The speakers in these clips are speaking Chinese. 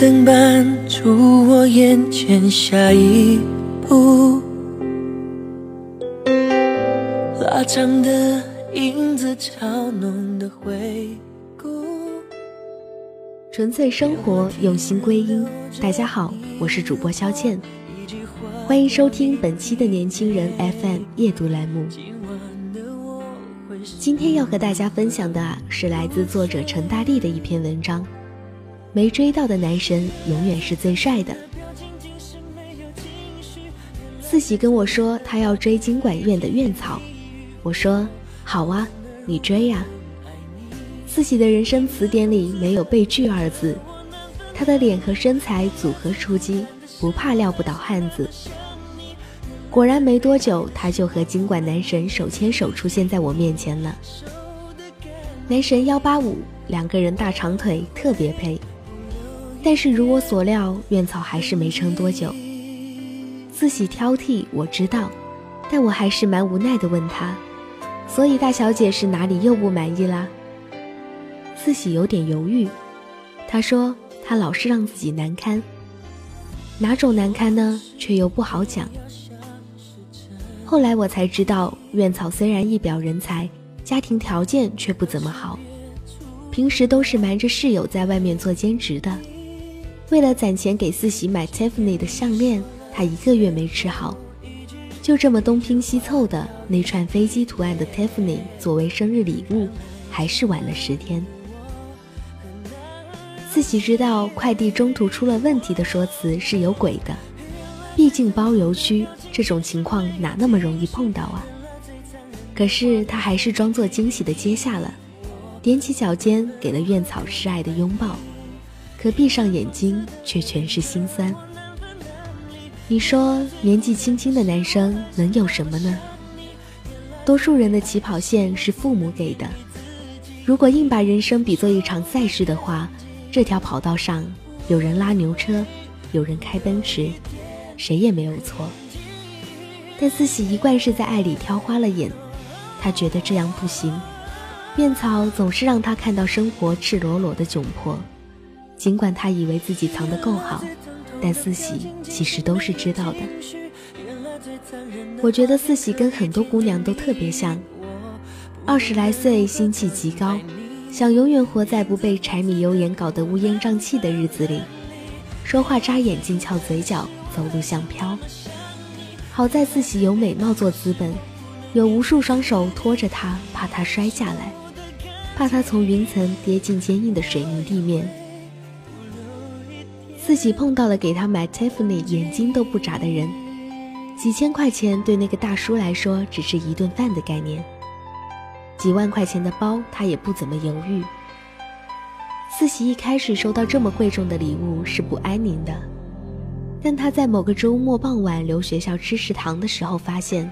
灯伴出我眼前下一步，拉长的影子，嘲弄的回顾。纯粹生活，用心归因。大家好，我是主播肖倩，欢迎收听本期的年轻人 FM 夜读栏目。今天要和大家分享的是来自作者陈大力的一篇文章。没追到的男神永远是最帅的。四喜跟我说他要追经管院的院草，我说好啊，你追呀。四喜的人生词典里没有被拒二字，他的脸和身材组合出击，不怕撂不倒汉子。果然没多久，他就和经管男神手牵手出现在我面前了。男神幺八五，两个人大长腿特别配。但是如我所料，院草还是没撑多久。自喜挑剔，我知道，但我还是蛮无奈的问他：“所以大小姐是哪里又不满意啦？”自喜有点犹豫，他说：“他老是让自己难堪，哪种难堪呢？却又不好讲。”后来我才知道，院草虽然一表人才，家庭条件却不怎么好，平时都是瞒着室友在外面做兼职的。为了攒钱给四喜买 Tiffany 的项链，他一个月没吃好，就这么东拼西凑的那串飞机图案的 Tiffany 作为生日礼物，还是晚了十天。四喜知道快递中途出了问题的说辞是有鬼的，毕竟包邮区这种情况哪那么容易碰到啊？可是他还是装作惊喜的接下了，踮起脚尖给了院草示爱的拥抱。可闭上眼睛，却全是心酸。你说年纪轻轻的男生能有什么呢？多数人的起跑线是父母给的。如果硬把人生比作一场赛事的话，这条跑道上有人拉牛车，有人开奔驰，谁也没有错。但四喜一贯是在爱里挑花了眼，他觉得这样不行。面草总是让他看到生活赤裸裸的窘迫。尽管他以为自己藏得够好，但四喜其实都是知道的。我觉得四喜跟很多姑娘都特别像，二十来岁，心气极高，想永远活在不被柴米油盐搞得乌烟瘴气的日子里。说话扎眼睛，翘嘴角，走路像飘。好在四喜有美貌做资本，有无数双手托着她，怕她摔下来，怕她从云层跌进坚硬的水泥地面。自己碰到了给他买 Tiffany 眼睛都不眨的人，几千块钱对那个大叔来说只是一顿饭的概念。几万块钱的包他也不怎么犹豫。四喜一开始收到这么贵重的礼物是不安宁的，但他在某个周末傍晚留学校吃食堂的时候，发现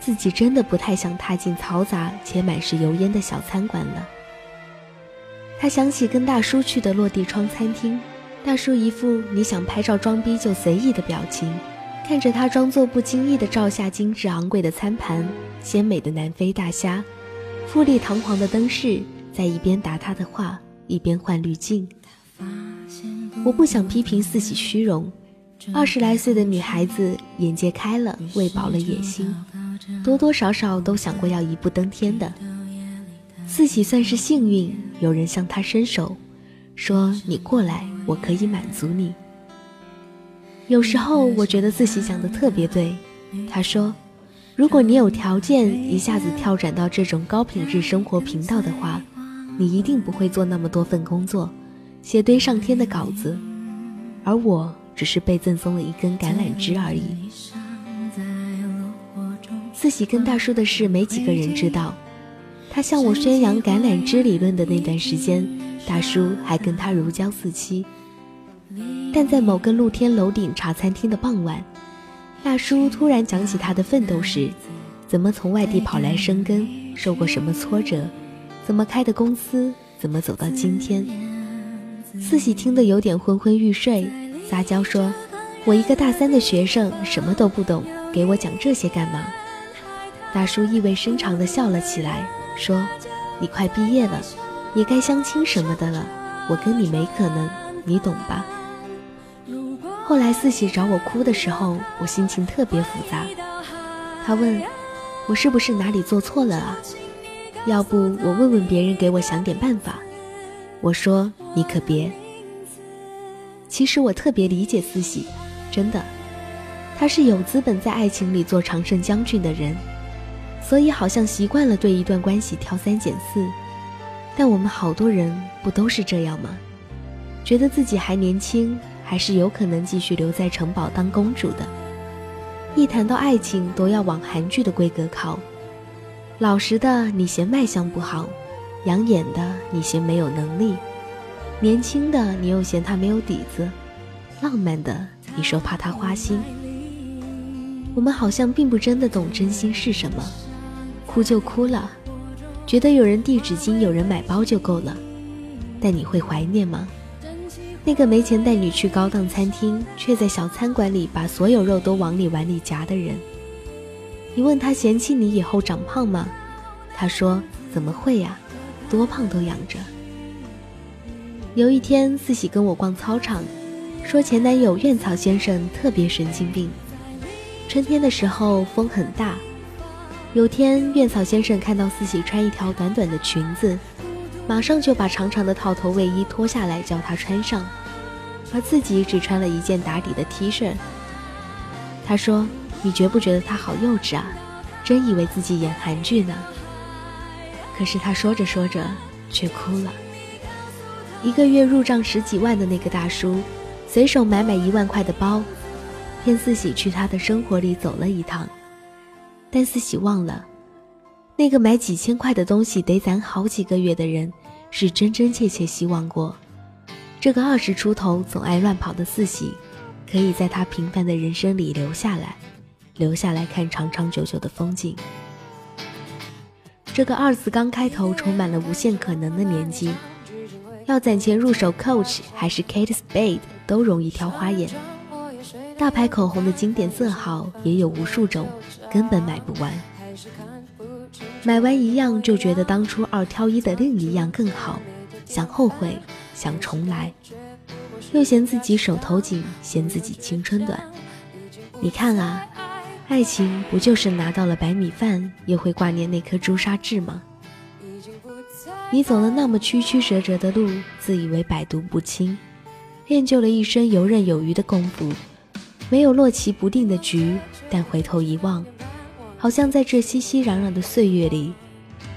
自己真的不太想踏进嘈杂且满是油烟的小餐馆了。他想起跟大叔去的落地窗餐厅。大叔一副你想拍照装逼就随意的表情，看着他装作不经意的照下精致昂贵的餐盘、鲜美的南非大虾、富丽堂皇的灯饰，在一边答他的话，一边换滤镜。我不想批评四喜虚荣，二十来岁的女孩子眼界开了，喂饱了野心，多多少少都想过要一步登天的。四喜算是幸运，有人向他伸手。说你过来，我可以满足你。有时候我觉得自己讲的特别对。他说，如果你有条件一下子跳转到这种高品质生活频道的话，你一定不会做那么多份工作，写堆上天的稿子，而我只是被赠送了一根橄榄枝而已。四喜跟大叔的事，没几个人知道。他向我宣扬橄榄枝理论的那段时间，大叔还跟他如胶似漆。但在某个露天楼顶茶餐厅的傍晚。大叔突然讲起他的奋斗史，怎么从外地跑来生根，受过什么挫折，怎么开的公司，怎么走到今天。四喜听得有点昏昏欲睡，撒娇说：“我一个大三的学生，什么都不懂，给我讲这些干嘛？”大叔意味深长地笑了起来，说：“你快毕业了，也该相亲什么的了，我跟你没可能，你懂吧？”后来四喜找我哭的时候，我心情特别复杂。他问我是不是哪里做错了啊？要不我问问别人，给我想点办法。我说你可别。其实我特别理解四喜，真的，他是有资本在爱情里做常胜将军的人，所以好像习惯了对一段关系挑三拣四。但我们好多人不都是这样吗？觉得自己还年轻。还是有可能继续留在城堡当公主的。一谈到爱情，都要往韩剧的规格靠。老实的，你嫌卖相不好；养眼的，你嫌没有能力；年轻的，你又嫌他没有底子；浪漫的，你说怕他花心。我们好像并不真的懂真心是什么，哭就哭了，觉得有人递纸巾、有人买包就够了。但你会怀念吗？那个没钱带你去高档餐厅，却在小餐馆里把所有肉都往你碗里夹的人。你问他嫌弃你以后长胖吗？他说怎么会呀，多胖都养着。有一天，四喜跟我逛操场，说前男友院草先生特别神经病。春天的时候风很大，有天院草先生看到四喜穿一条短短的裙子。马上就把长长的套头卫衣脱下来叫他穿上，而自己只穿了一件打底的 T 恤。他说：“你觉不觉得他好幼稚啊？真以为自己演韩剧呢。”可是他说着说着却哭了。一个月入账十几万的那个大叔，随手买买一万块的包，骗四喜去他的生活里走了一趟，但四喜忘了。那个买几千块的东西得攒好几个月的人，是真真切切希望过，这个二十出头总爱乱跑的四喜，可以在他平凡的人生里留下来，留下来看长长久久的风景。这个二字刚开头充满了无限可能的年纪，要攒钱入手 Coach 还是 Kate Spade 都容易挑花眼。大牌口红的经典色号也有无数种，根本买不完。买完一样就觉得当初二挑一的另一样更好，想后悔，想重来，又嫌自己手头紧，嫌自己青春短。你看啊，爱情不就是拿到了白米饭，又会挂念那颗朱砂痣吗？你走了那么曲曲折折的路，自以为百毒不侵，练就了一身游刃有余的功夫，没有落棋不定的局，但回头一望。好像在这熙熙攘攘的岁月里，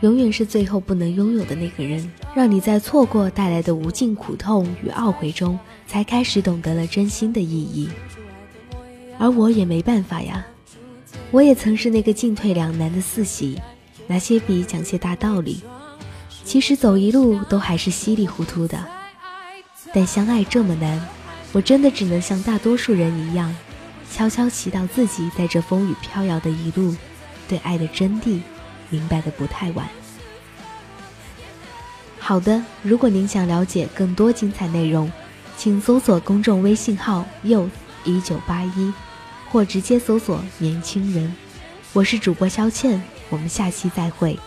永远是最后不能拥有的那个人，让你在错过带来的无尽苦痛与懊悔中，才开始懂得了真心的意义。而我也没办法呀，我也曾是那个进退两难的四喜，拿些笔讲些大道理，其实走一路都还是稀里糊涂的。但相爱这么难，我真的只能像大多数人一样，悄悄祈祷自己在这风雨飘摇的一路。对爱的真谛，明白的不太晚。好的，如果您想了解更多精彩内容，请搜索公众微信号 “youth 一九八一”，或直接搜索“年轻人”。我是主播肖倩，我们下期再会。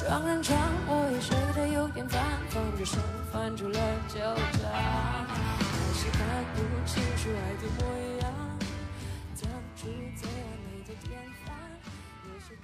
双人床，我也睡得有点烦，放着声翻出了旧账，还是看不清楚爱的模样，当初最完美的典范，也是。